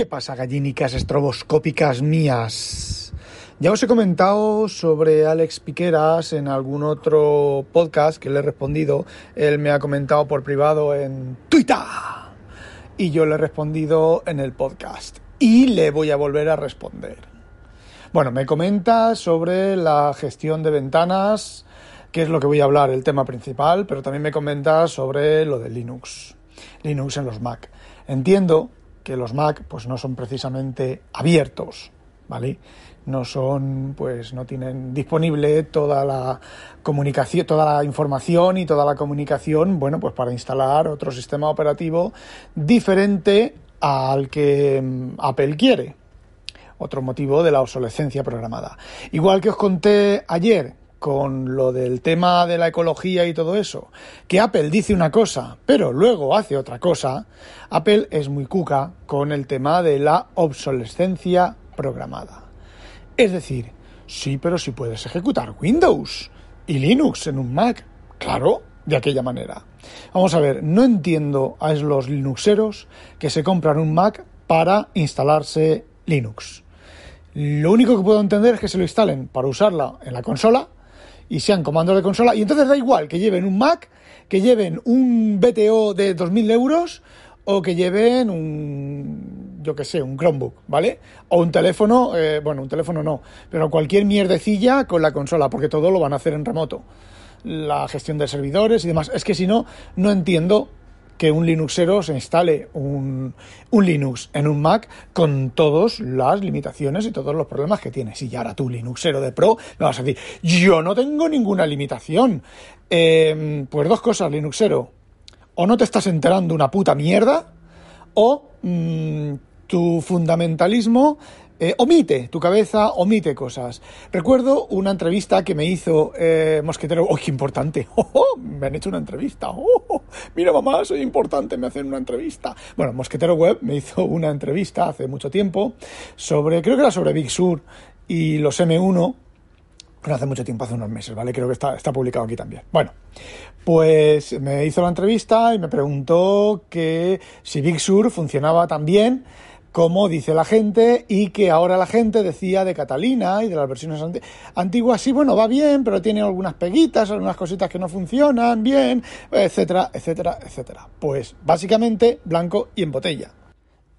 ¿Qué pasa, gallinicas estroboscópicas mías? Ya os he comentado sobre Alex Piqueras en algún otro podcast que le he respondido. Él me ha comentado por privado en Twitter. Y yo le he respondido en el podcast. Y le voy a volver a responder. Bueno, me comenta sobre la gestión de ventanas, que es lo que voy a hablar, el tema principal, pero también me comenta sobre lo de Linux. Linux en los Mac. Entiendo que los Mac pues no son precisamente abiertos, ¿vale? No son, pues no tienen disponible toda la comunicación, toda la información y toda la comunicación, bueno, pues para instalar otro sistema operativo diferente al que mm, Apple quiere. Otro motivo de la obsolescencia programada. Igual que os conté ayer con lo del tema de la ecología y todo eso, que Apple dice una cosa, pero luego hace otra cosa, Apple es muy cuca con el tema de la obsolescencia programada. Es decir, sí, pero si puedes ejecutar Windows y Linux en un Mac, claro, de aquella manera. Vamos a ver, no entiendo a los linuxeros que se compran un Mac para instalarse Linux. Lo único que puedo entender es que se lo instalen para usarla en la consola y sean comandos de consola. Y entonces da igual que lleven un Mac, que lleven un BTO de 2.000 euros o que lleven un, yo que sé, un Chromebook, ¿vale? O un teléfono, eh, bueno, un teléfono no, pero cualquier mierdecilla con la consola, porque todo lo van a hacer en remoto. La gestión de servidores y demás. Es que si no, no entiendo que un Linuxero se instale un, Linux en un Mac con todas las limitaciones y todos los problemas que tiene. Si ya ahora tú, Linuxero de Pro, me vas a decir, yo no tengo ninguna limitación. Em, pues dos cosas, Linuxero. O no te estás enterando una puta mierda, o mm, tu fundamentalismo eh, omite, tu cabeza omite cosas. Recuerdo una entrevista que me hizo eh, Mosquetero. ¡Oh, qué importante! ¡Oh, oh! Me han hecho una entrevista. ¡Oh, oh! Mira, mamá, soy importante, me hacen una entrevista. Bueno, Mosquetero Web me hizo una entrevista hace mucho tiempo sobre, creo que era sobre Big Sur y los M1. Pero hace mucho tiempo, hace unos meses, ¿vale? Creo que está, está publicado aquí también. Bueno, pues me hizo la entrevista y me preguntó que si Big Sur funcionaba tan bien como dice la gente y que ahora la gente decía de Catalina y de las versiones antiguas, sí, bueno, va bien, pero tiene algunas peguitas, algunas cositas que no funcionan bien, etcétera, etcétera, etcétera. Pues básicamente blanco y en botella.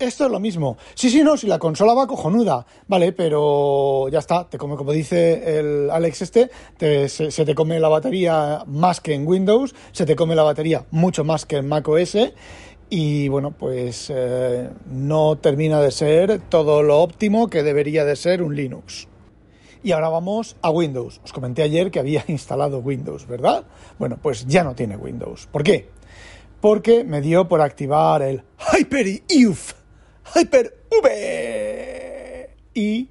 Esto es lo mismo. Sí, sí, no, si la consola va cojonuda, vale, pero ya está, te come, como dice el Alex este, se, se, te come la batería más que en Windows, se te come la batería mucho más que en Mac OS y bueno, pues eh, no termina de ser todo lo óptimo que debería de ser un Linux. Y ahora vamos a Windows. Os comenté ayer que había instalado Windows, ¿verdad? Bueno, pues ya no tiene Windows. ¿Por qué? Porque me dio por activar el Hyper-UV. Hyper-V. Y...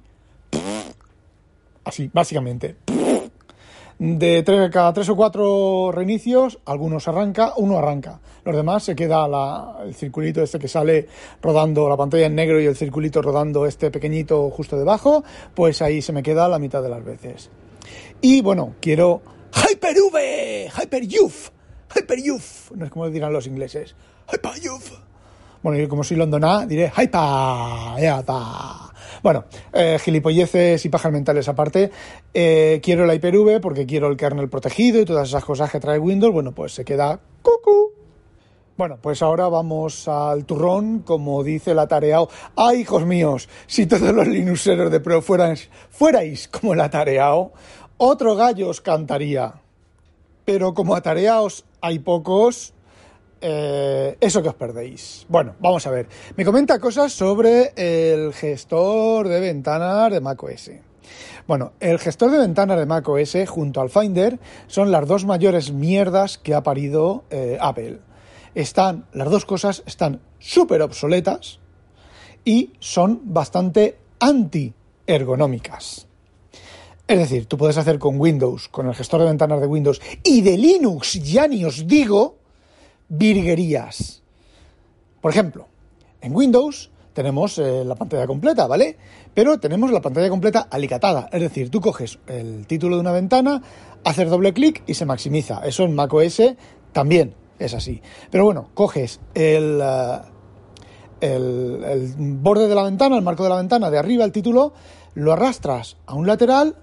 Así, básicamente de cada tres o cuatro reinicios, algunos arranca, uno arranca. Los demás se queda el circulito este que sale rodando la pantalla en negro y el circulito rodando este pequeñito justo debajo, pues ahí se me queda la mitad de las veces. Y bueno, quiero Hyper-V, Hyper-UV, Hyper-UV, no es como dirán los ingleses, Hyper-UV. Bueno, yo como soy londona, diré ¡Hypa! ¡Ya está! Bueno, eh, gilipolleces y pajas mentales aparte, eh, quiero la Hyper-V porque quiero el kernel protegido y todas esas cosas que trae Windows, bueno, pues se queda cucu. Bueno, pues ahora vamos al turrón, como dice la tareao. ¡Ay, hijos míos! Si todos los Linuxeros de Pro fueran, fuerais como la tareao, otro gallo os cantaría. Pero como atareaos hay pocos, eh, eso que os perdéis. Bueno, vamos a ver. Me comenta cosas sobre el gestor de ventanas de macOS. Bueno, el gestor de ventanas de macOS junto al Finder son las dos mayores mierdas que ha parido eh, Apple. Están, las dos cosas están súper obsoletas y son bastante anti-ergonómicas. Es decir, tú puedes hacer con Windows, con el gestor de ventanas de Windows y de Linux, ya ni os digo, virguerías. Por ejemplo, en Windows tenemos eh, la pantalla completa, ¿vale? Pero tenemos la pantalla completa alicatada, es decir, tú coges el título de una ventana, haces doble clic y se maximiza. Eso en macOS también es así. Pero bueno, coges el, eh, el, el borde de la ventana, el marco de la ventana de arriba, el título, lo arrastras a un lateral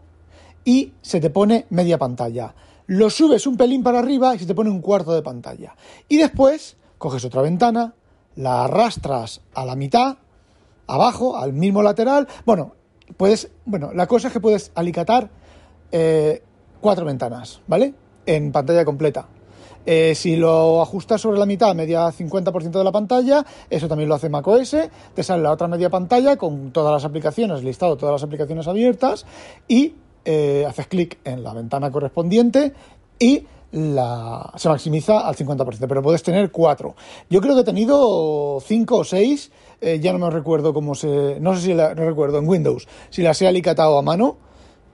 y se te pone media pantalla. Lo subes un pelín para arriba y se te pone un cuarto de pantalla. Y después coges otra ventana, la arrastras a la mitad, abajo, al mismo lateral. Bueno, puedes, bueno, la cosa es que puedes alicatar eh, cuatro ventanas, ¿vale? En pantalla completa. Eh, si lo ajustas sobre la mitad, media 50% de la pantalla, eso también lo hace macOS, te sale la otra media pantalla con todas las aplicaciones, listado todas las aplicaciones abiertas y eh, haces clic en la ventana correspondiente y la, se maximiza al 50%, pero puedes tener cuatro. Yo creo que he tenido cinco o seis, eh, ya no me recuerdo cómo se, no sé si la, recuerdo en Windows, si las he alicatado a mano,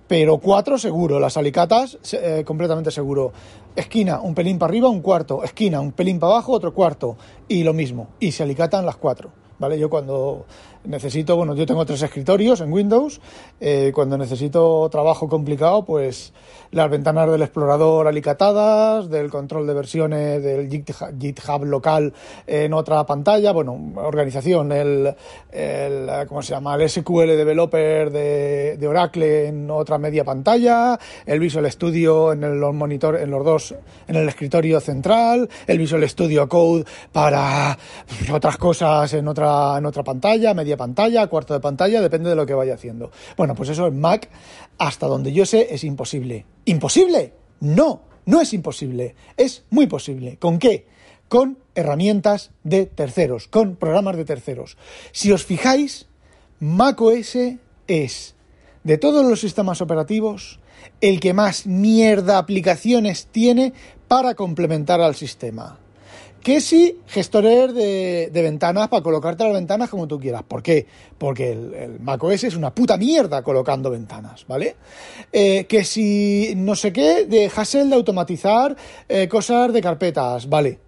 pero cuatro seguro, las alicatas eh, completamente seguro. Esquina, un pelín para arriba, un cuarto, esquina, un pelín para abajo, otro cuarto, y lo mismo, y se alicatan las cuatro. ¿Vale? Yo cuando necesito, bueno, yo tengo tres escritorios en Windows, eh, cuando necesito trabajo complicado, pues las ventanas del explorador alicatadas, del control de versiones del GitHub local en otra pantalla, bueno, organización, el, el ¿cómo se llama? El SQL Developer de, de, Oracle en otra media pantalla, el Visual Studio en el, monitor, en los dos, en el escritorio central, el Visual Studio Code para otras cosas en otra, en otra pantalla, media pantalla, cuarto de pantalla, depende de lo que vaya haciendo. Bueno, pues eso en Mac, hasta donde yo sé, es imposible. ¿Imposible? No, no es imposible. Es muy posible. ¿Con qué? Con herramientas de terceros, con programas de terceros. Si os fijáis, macOS es, de todos los sistemas operativos, el que más mierda aplicaciones tiene para complementar al sistema. Que si gestorer de, ventanas para colocarte las ventanas como tú quieras. ¿Por qué? Porque el, macOS es una puta mierda colocando ventanas, ¿vale? Eh, que si no sé qué, de Hassel de automatizar eh, cosas de carpetas, ¿vale?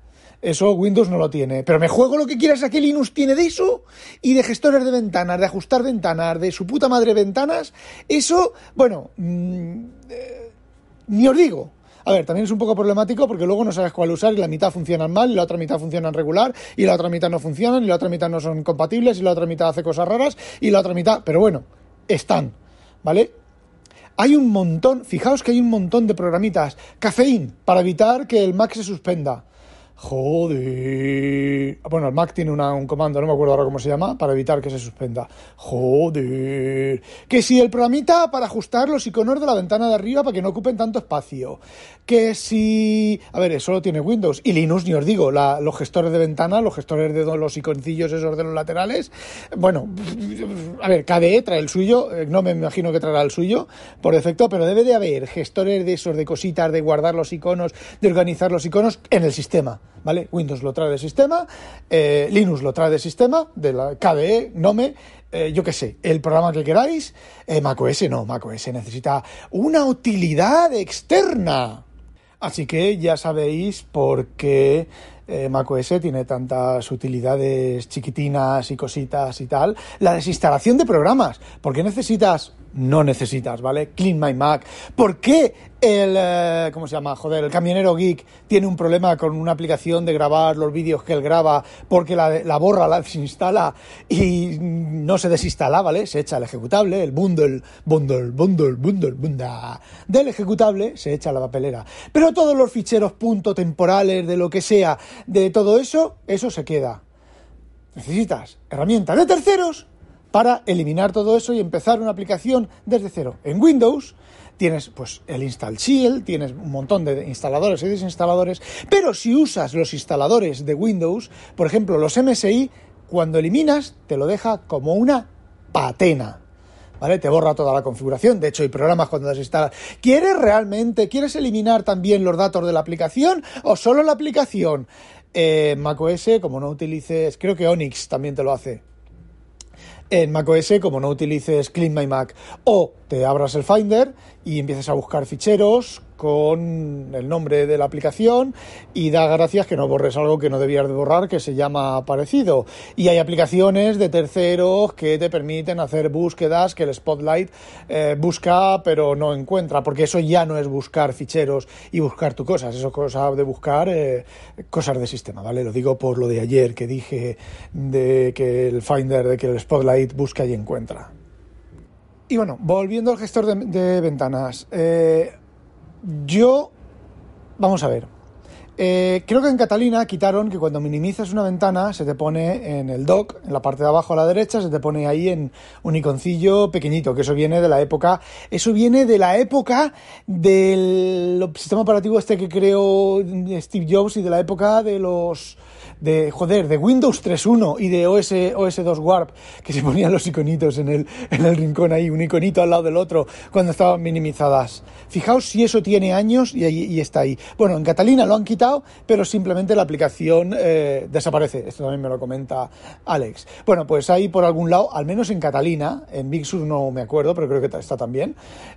Eso Windows no lo tiene. Pero me juego lo que quieras a que Linux tiene de eso y de gestores de ventanas, de ajustar ventanas, de su puta madre ventanas. Eso, bueno, mmm, eh, ni os digo. A ver, también es un poco problemático porque luego no sabes cuál usar y la mitad funcionan mal y la otra mitad funcionan regular y la otra mitad no funcionan y la otra mitad no son compatibles y la otra mitad hace cosas raras y la otra mitad, pero bueno, están, ¿vale? Hay un montón, fijaos que hay un montón de programitas, cafeín, para evitar que el Mac se suspenda. Joder. Bueno, el Mac tiene un comando, no me acuerdo ahora cómo se llama, para evitar que se suspenda. Joder. Que si el programita para ajustar los iconos de la ventana de arriba para que no ocupen tanto espacio. Que si. A ver, eso lo tiene Windows. Y Linux, ni os digo, los gestores de ventana, los gestores de los iconcillos esos de los laterales. Bueno, a ver, KDE trae el suyo, no me imagino que traerá el suyo por defecto, pero debe de haber gestores de esos, de cositas, de guardar los iconos, de organizar los iconos en el sistema. ¿Vale? Windows lo trae de sistema, eh, Linux lo trae de sistema, de la KDE, Nome, eh, yo qué sé, el programa que queráis, eh, macOS no, macOS necesita una utilidad externa. Así que ya sabéis por qué eh, macOS tiene tantas utilidades chiquitinas y cositas y tal. La desinstalación de programas. ¿Por qué necesitas? No necesitas, ¿vale? Clean My Mac. ¿Por qué el, eh, ¿cómo se llama? Joder, el camionero geek tiene un problema con una aplicación de grabar los vídeos que él graba porque la, borra, la desinstala y no se desinstala, ¿vale? Se echa el ejecutable, el bundle, bundle, bundle, bundle, bundle del ejecutable, se echa la papelera. Pero todos los ficheros punto temporales de lo que sea, de todo eso, eso se queda. Necesitas herramientas de terceros para eliminar todo eso y empezar una aplicación desde cero. En Windows tienes pues el Install Shield, tienes un montón de instaladores y desinstaladores, pero si usas los instaladores de Windows, por ejemplo los MSI, cuando eliminas te lo deja como una patena. ¿Vale? Te borra toda la configuración. De hecho, hay programas cuando desinstalas. ¿Quieres realmente, quieres eliminar también los datos de la aplicación o solo la aplicación? Eh, macOS, como no utilices, creo que Onyx también te lo hace en macOS como no utilices Clean My Mac o te abras el Finder y empieces a buscar ficheros con el nombre de la aplicación y da gracias que no borres algo que no debías de borrar que se llama parecido. Y hay aplicaciones de terceros que te permiten hacer búsquedas que el Spotlight eh, busca pero no encuentra, porque eso ya no es buscar ficheros y buscar tu cosas, eso es cosa de buscar eh, cosas de sistema, ¿vale? Lo digo por lo de ayer que dije de que el Finder, de que el Spotlight busca y encuentra. Y bueno, volviendo al gestor de, ventanas. Eh, yo, vamos a ver. Eh, creo que en Catalina quitaron que cuando minimizas una ventana se te pone en el dock, en la parte de abajo a la derecha, se te pone ahí en un iconcillo pequeñito, que eso viene de la época, eso viene de la época del sistema operativo este que creó Steve Jobs y de la época de los de, joder, de Windows 3.1 y de OS, OS 2 Warp, que se ponían los iconitos en el, en el rincón ahí, un iconito al lado del otro, cuando estaban minimizadas. Fijaos si eso tiene años y, y está ahí. Bueno, en Catalina lo han quitado, pero simplemente la aplicación eh, desaparece. Esto también me lo comenta Alex. Bueno, pues ahí por algún lado, al menos en Catalina, en Big Sur no me acuerdo, pero creo que está también,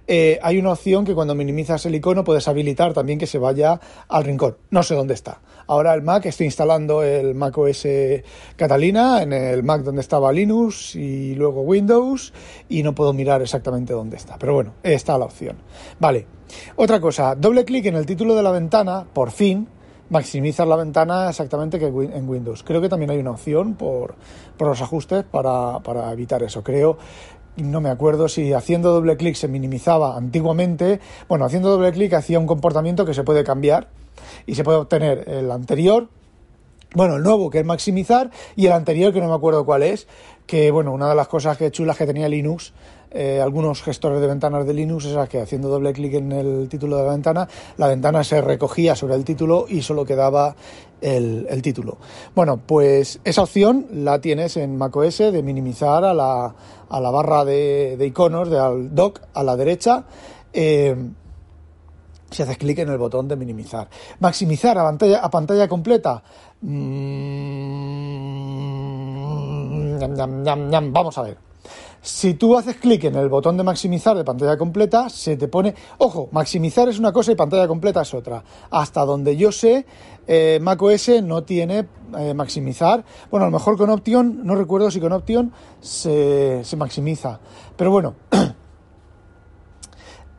eh, hay una opción que cuando minimizas el icono puedes habilitar también que se vaya al rincón. No sé dónde está. Ahora el Mac, estoy instalando el Mac OS Catalina en el Mac donde estaba Linux y luego Windows y no puedo mirar exactamente dónde está. Pero bueno, está la opción. Vale. Otra cosa, doble clic en el título de la ventana, por fin, maximizar la ventana exactamente que en Windows. Creo que también hay una opción por, por los ajustes para, para evitar eso. Creo no me acuerdo si haciendo doble clic se minimizaba antiguamente. Bueno, haciendo doble clic hacía un comportamiento que se puede cambiar y se puede obtener el anterior, bueno, el nuevo que es maximizar y el anterior que no me acuerdo cuál es, que bueno, una de las cosas que chulas que tenía Linux, eh, algunos gestores de ventanas de Linux, es que haciendo doble clic en el título de la ventana, la ventana se recogía sobre el título y solo quedaba el, título. Bueno, pues esa opción la tienes en macOS de minimizar a la, a la barra de, iconos, de al dock a la derecha. Eh, si haces clic en el botón de minimizar. Maximizar a pantalla, a pantalla completa. Mm, vamos a ver. Si tú haces clic en el botón de maximizar de pantalla completa, se te pone. Ojo, maximizar es una cosa y pantalla completa es otra. Hasta donde yo sé, eh, macOS no tiene eh, maximizar. Bueno, a lo mejor con Option, no recuerdo si con Option se, se maximiza. Pero bueno.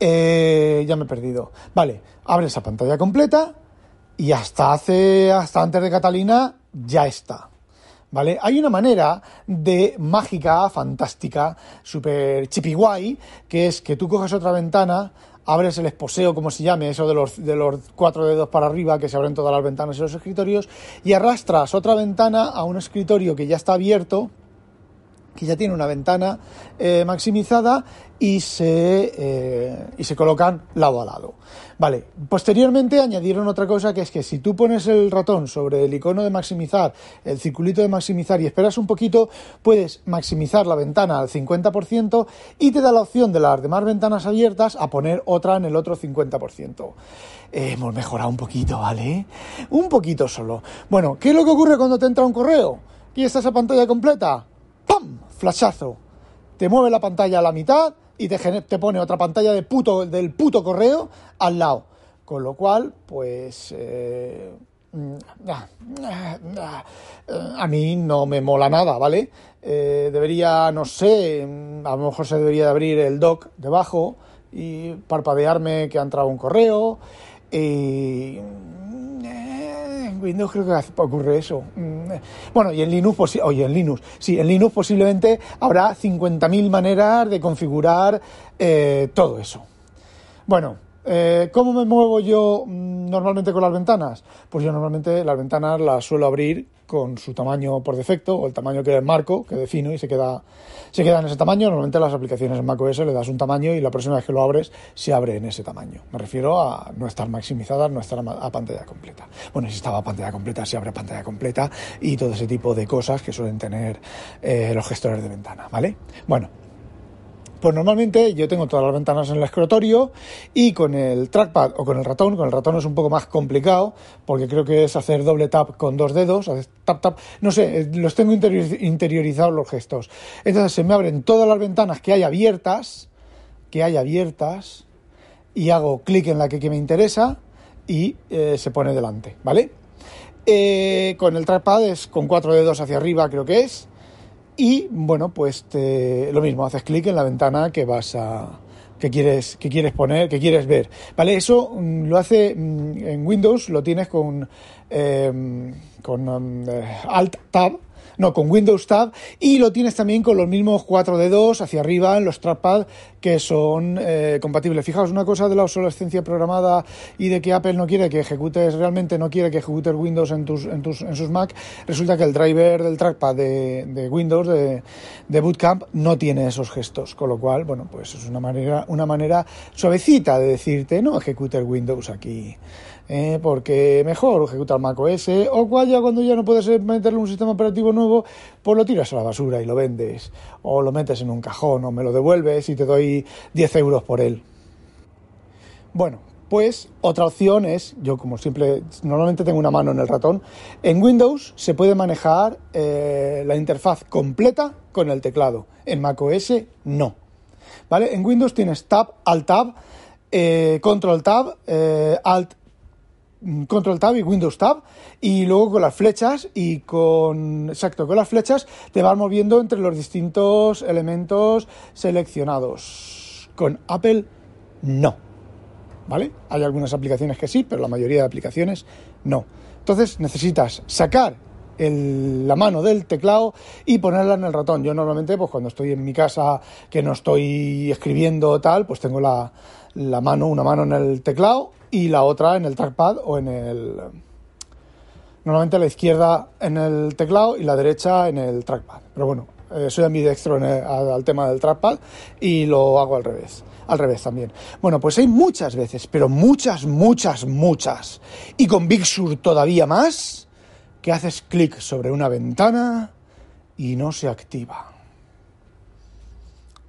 Eh, ya me he perdido. Vale, abre esa pantalla completa y hasta hace, hasta antes de Catalina, ya está. ¿Vale? Hay una manera de mágica, fantástica, super chippy guay, que es que tú coges otra ventana, abres el esposeo, como se llame, eso de los, de los cuatro dedos para arriba, que se abren todas las ventanas y los escritorios, y arrastras otra ventana a un escritorio que ya está abierto, que ya tiene una ventana eh, maximizada y se, eh, y se colocan lado a lado. Vale, posteriormente añadieron otra cosa que es que si tú pones el ratón sobre el icono de maximizar, el circulito de maximizar y esperas un poquito, puedes maximizar la ventana al 50% y te da la opción de las demás ventanas abiertas a poner otra en el otro 50%. hemos mejorado un poquito, ¿vale? Un poquito solo. Bueno, ¿qué es lo que ocurre cuando te entra un correo? ¿Y está esa pantalla completa? ¡Pam! Flashazo. Te mueve la pantalla a la mitad y te, te pone otra pantalla de puto, del puto correo al lado. Con lo cual, pues... Eh, mm, a mí no me mola nada, ¿vale? Eh, debería, no sé, a lo mejor se debería de abrir el dock debajo y parpadearme que ha entrado un correo. Y Windows creo que ocurre eso. Mm, bueno, y en Linux, oye, en Linux, sí, en Linux posiblemente habrá 50.000 maneras de configurar eh, todo eso. Bueno, eh, ¿cómo me muevo yo mm, normalmente con las ventanas? Pues yo normalmente las ventanas las suelo abrir con su tamaño por defecto o el tamaño que marco, que defino y se queda, se queda en ese tamaño. Normalmente las aplicaciones en macOS le das un tamaño y la próxima vez que lo abres se abre en ese tamaño. Me refiero a no estar maximizada, no estar a pantalla completa. Bueno, si estaba a pantalla completa, se abre a pantalla completa y todo ese tipo de cosas que suelen tener eh, los gestores de ventana, ¿vale? Bueno, pues normalmente yo tengo todas las ventanas en el escritorio y con el trackpad o con el ratón, con el ratón es un poco más complicado porque creo que es hacer doble tap con dos dedos, tap tap, no sé, eh, los tengo interiorizados los gestos. Entonces se me abren todas las ventanas que hay abiertas, que hay abiertas, y hago clic en la que, me interesa y eh, se pone delante, ¿vale? Eh, con el trackpad es con cuatro dedos hacia arriba, creo que es. Y bueno, pues lo mismo, haces clic en la ventana que vas a, que quieres, que quieres poner, que quieres ver. ¿Vale? Eso mm, lo hace mm, en Windows, lo tienes con, eh, con um, Alt Tab no, con Windows Tab y lo tienes también con los mismos cuatro dedos hacia arriba en los trackpad que son eh, compatibles. Fijaos, una cosa de la obsolescencia programada y de que Apple no quiere que ejecutes, realmente no quiere que ejecutes Windows en, tus, en, tus, en sus Mac, resulta que el driver del trackpad de, de Windows, de, de, Bootcamp, no tiene esos gestos, con lo cual, bueno, pues es una manera, una manera suavecita de decirte, no ejecutes Windows aquí. Eh, porque mejor ejecutar macOS o vaya cuando ya no puedes meterle un sistema operativo nuevo, pues lo tiras a la basura y lo vendes o lo metes en un cajón o me lo devuelves y te doy 10 euros por él. Bueno, pues otra opción es, yo como siempre, normalmente tengo una mano en el ratón, en Windows se puede manejar eh, la interfaz completa con el teclado, en macOS no. ¿Vale? En Windows tienes Tab, Alt Tab, eh, Control Tab, Alt Mm, control Tab y Windows Tab y luego con las flechas y con exacto con las flechas te vas moviendo entre los distintos elementos seleccionados. Con Apple no. Vale hay algunas aplicaciones que sí pero la mayoría de aplicaciones no. Entonces necesitas sacar la mano del teclado y ponerla en el ratón. Yo normalmente pues cuando estoy en mi casa que no estoy escribiendo tal pues tengo la, la mano una mano en el teclado y la otra en el trackpad o en el... Normalmente la izquierda en el teclado y la derecha en el trackpad. Pero bueno, eh, soy ambidextro en al tema del trackpad y lo hago al revés. Al revés también. Bueno, pues hay muchas veces, pero muchas, muchas, muchas. Y con Big Sur todavía más, que haces clic sobre una ventana y no se activa.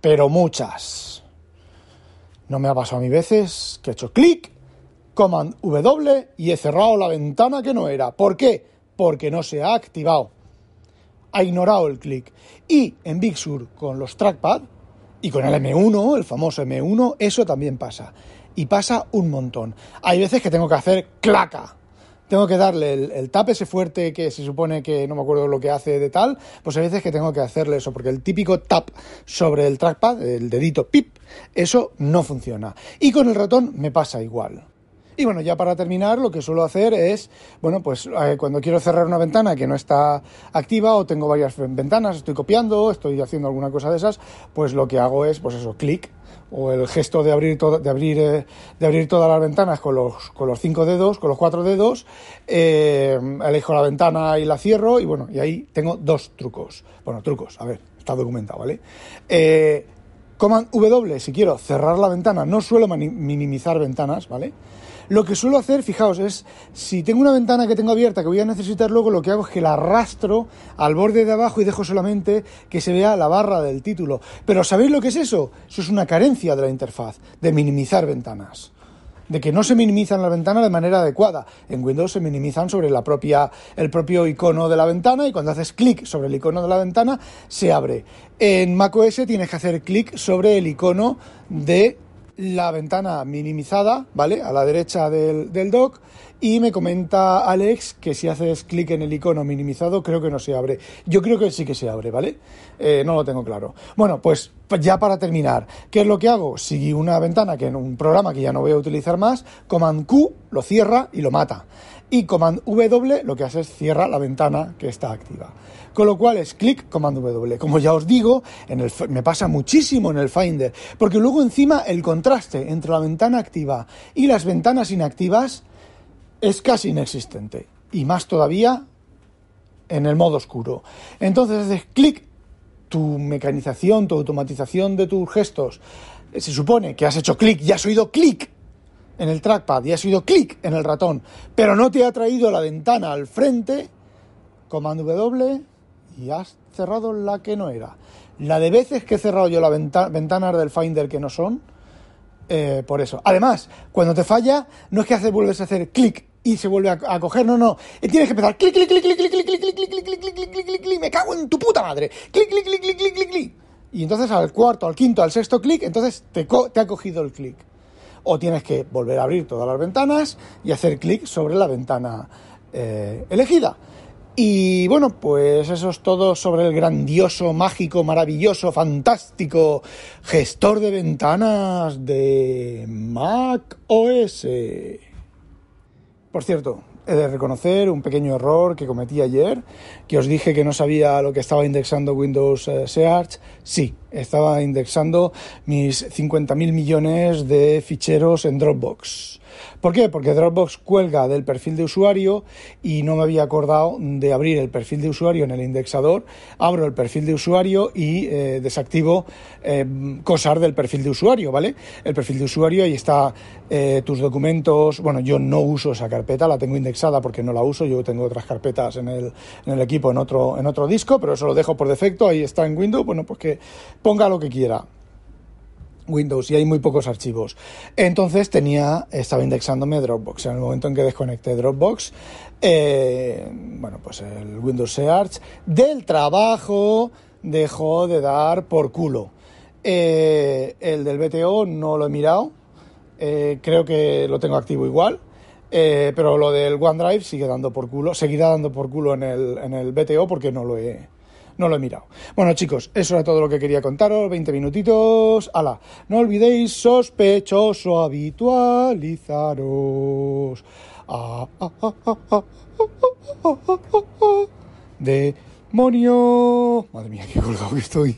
Pero muchas. No me ha pasado a mí veces que he hecho clic Command W y he cerrado la ventana que no era. ¿Por qué? Porque no se ha activado. Ha ignorado el clic. Y en Big Sur con los trackpad y con el M1, el famoso M1, eso también pasa. Y pasa un montón. Hay veces que tengo que hacer claca. Tengo que darle el, el tap ese fuerte que se supone que no me acuerdo lo que hace de tal, pues hay veces que tengo que hacerle eso, porque el típico tap sobre el trackpad, el dedito pip, eso no funciona. Y con el ratón me pasa igual. Y bueno, ya para terminar, lo que suelo hacer es, bueno, pues eh, cuando quiero cerrar una ventana que no está activa o tengo varias ventanas, estoy copiando, estoy haciendo alguna cosa de esas, pues lo que hago es, pues eso, clic o el gesto de abrir, de abrir, eh, de abrir todas las ventanas con los, con los cinco dedos, con los cuatro dedos, eh, elijo la ventana y la cierro y bueno, y ahí tengo dos trucos. Bueno, trucos, a ver, está documentado, ¿vale? Command W, si quiero cerrar la ventana, no suelo minimizar ventanas, ¿vale? Lo que suelo hacer, fijaos, es si tengo una ventana que tengo abierta que voy a necesitar luego, lo que hago es que la arrastro al borde de abajo y dejo solamente que se vea la barra del título. Pero ¿sabéis lo que es eso? Eso es una carencia de la interfaz, de minimizar ventanas de que no se minimizan las ventanas de manera adecuada. En Windows se minimizan sobre el propio icono de la ventana y cuando haces clic sobre el icono de la ventana se abre. En macOS tienes que hacer clic sobre el icono de la ventana minimizada, ¿vale? A la derecha del, del dock y me comenta Alex que si haces clic en el icono minimizado creo que no se abre. Yo creo que sí que se abre, ¿vale? Eh, no lo tengo claro. Bueno, pues ya para terminar, ¿qué es lo que hago? Si una ventana que en un programa que ya no voy a utilizar más, Command Q lo cierra y lo mata. Y Command W lo que hace es cierra la ventana que está activa. Con lo cual es clic, Command W. Como ya os digo, me pasa muchísimo en el Finder, porque luego encima el contraste entre la ventana activa y las ventanas inactivas es casi inexistente. Y más todavía en el modo oscuro. Entonces haces clic, tu mecanización, tu automatización de tus gestos. Se supone que has hecho clic y has oído clic en el trackpad y has oído clic en el ratón, pero no te ha traído la ventana al frente, comando W y has cerrado la que no era. La de veces que he cerrado yo la ventana, ventanas del Finder que no son, eh, por eso. Además, cuando te falla, no es que hace, vuelves a hacer clic y se vuelve a, coger, no, no. Tienes que empezar clic, clic, clic, clic, clic, clic, clic, clic, clic, clic, clic, clic, clic, clic, clic, me cago en tu puta madre. Clic, clic, clic, clic, clic, clic, clic. Y entonces al cuarto, al quinto, al sexto clic, entonces te, te ha cogido el clic. O tienes que volver a abrir todas las ventanas y hacer clic sobre la ventana eh, elegida. Y bueno, pues eso es todo sobre el grandioso, mágico, maravilloso, fantástico gestor de ventanas de Mac OS. Por cierto, he de reconocer un pequeño error que cometí ayer, que os dije que no sabía lo que estaba indexando Windows eh, Search. Sí, estaba indexando mis 50.000 millones de ficheros en Dropbox. ¿Por qué? Porque Dropbox cuelga del perfil de usuario y no me había acordado de abrir el perfil de usuario en el indexador. Abro el perfil de usuario y eh, desactivo eh, cosas del perfil de usuario, ¿vale? El perfil de usuario, ahí está eh, tus documentos. Bueno, yo no uso esa carpeta, la tengo indexada porque no la uso. Yo tengo otras carpetas en el, en el equipo, en otro, en otro disco, pero eso lo dejo por defecto. Ahí está en Windows. Bueno, pues que ponga lo que quiera. Windows y hay muy pocos archivos. Entonces tenía, estaba indexándome Dropbox. En el momento en que desconecté Dropbox, eh, bueno, pues el Windows Search del trabajo dejó de dar por culo. Eh, el del BTO no lo he mirado, eh, creo que lo tengo activo igual. pero lo del OneDrive sigue dando por culo, seguirá dando por culo en el, en el BTO porque no lo he, no lo he mirado. Bueno, chicos, eso era todo lo que quería contaros. 20 minutitos. ¡Hala! No olvidéis, sospechoso, habitualizaros. Ah, ah, ah, ¡Demonio! Madre mía, qué colgado que estoy.